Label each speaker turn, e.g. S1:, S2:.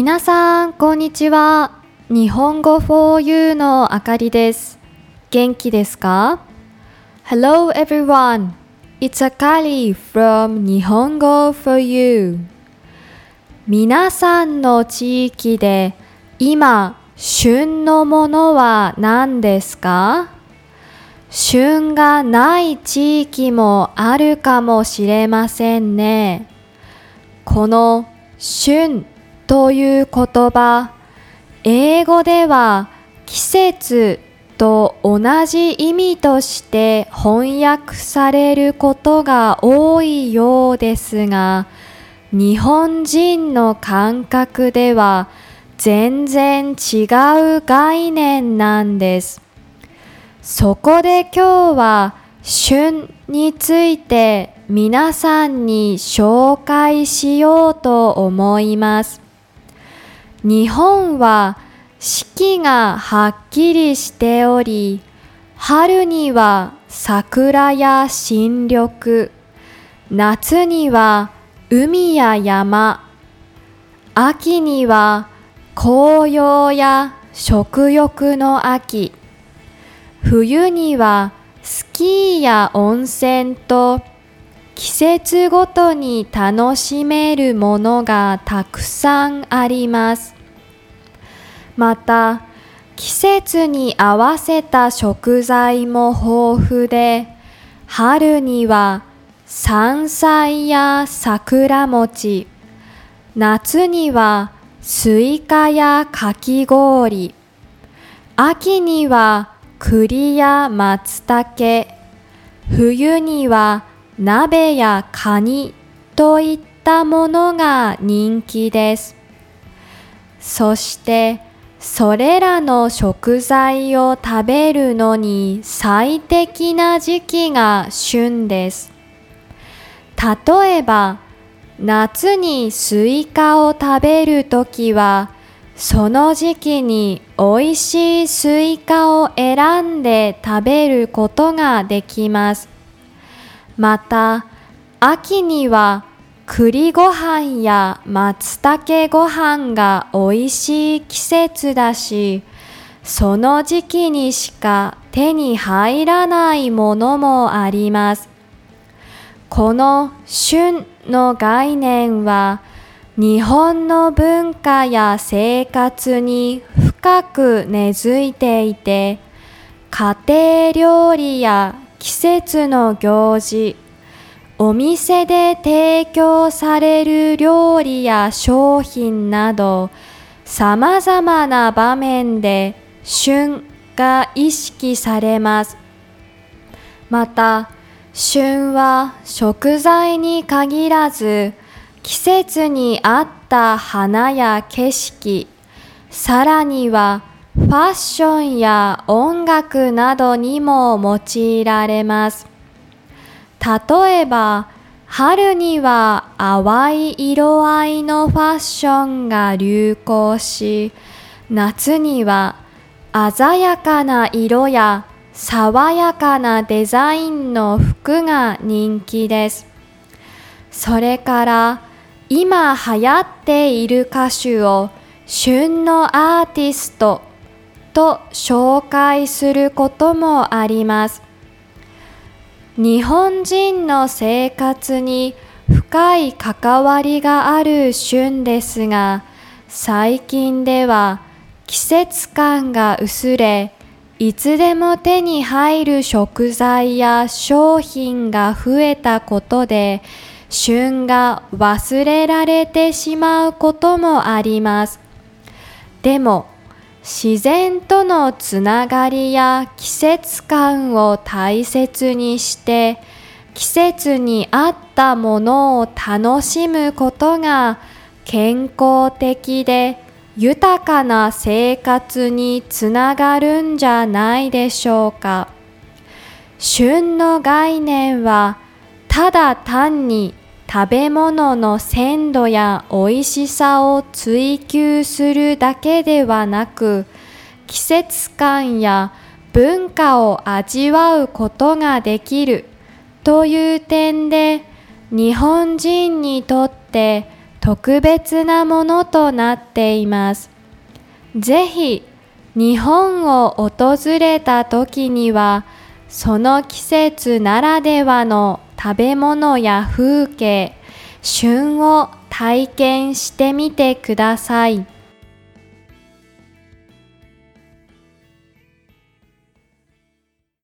S1: 皆さん、こんにちは。日本語 for you のあかりです。元気ですか ?Hello everyone. It's Akari from 日本語 for you. 皆さんの地域で今、旬のものは何ですか？旬がない地域もあるかもしれませんね。この旬という言葉、英語では季節と同じ意味として翻訳されることが多いようですが、日本人の感覚では全然違う概念なんです。そこで今日は旬について皆さんに紹介しようと思います。日本は四季がはっきりしており、春には桜や新緑、夏には海や山、秋には紅葉や食欲の秋、冬にはスキーや温泉と季節ごとに楽しめるものがたくさんあります。また季節に合わせた食材も豊富で春には山菜や桜餅夏にはスイカやかき氷秋には栗や松茸冬には鍋やカニといったものが人気ですそしてそれらの食材を食べるのに最適な時期が旬です例えば夏にスイカを食べるときはその時期に美味しいスイカを選んで食べることができます。また、秋には栗ご飯や松茸ご飯が美味しい季節だし、その時期にしか手に入らないものもあります。この旬の概念は、日本の文化や生活に深く根付いていて家庭料理や季節の行事。お店で提供される料理や商品などさまざまな場面で旬が意識されます。また旬は食材に限らず季節に合った花や景色、さらにはファッションや音楽などにも用いられます。例えば、春には淡い色合いのファッションが流行し、夏には鮮やかな色や爽やかなデザインの服が人気です。それから今流行っている歌手を旬のアーティストと紹介することもあります。日本人の生活に深い関わりがある旬ですが、最近では季節感が薄れ、いつでも手に入る食材や商品が増えたことで、旬が忘れられてしまうこともあります。でも、自然とのつながりや季節感を大切にして、季節に合ったものを楽しむことが健康的で豊かな生活につながるんじゃないでしょうか。旬の概念はただ単に食べ物の鮮度や美味しさを追求するだけではなく季節感や文化を味わうことができるという点で日本人にとって特別なものとなっています。ぜひ日本を訪れた時にはその季節ならではの食べ物や風景、旬を体験してみてください。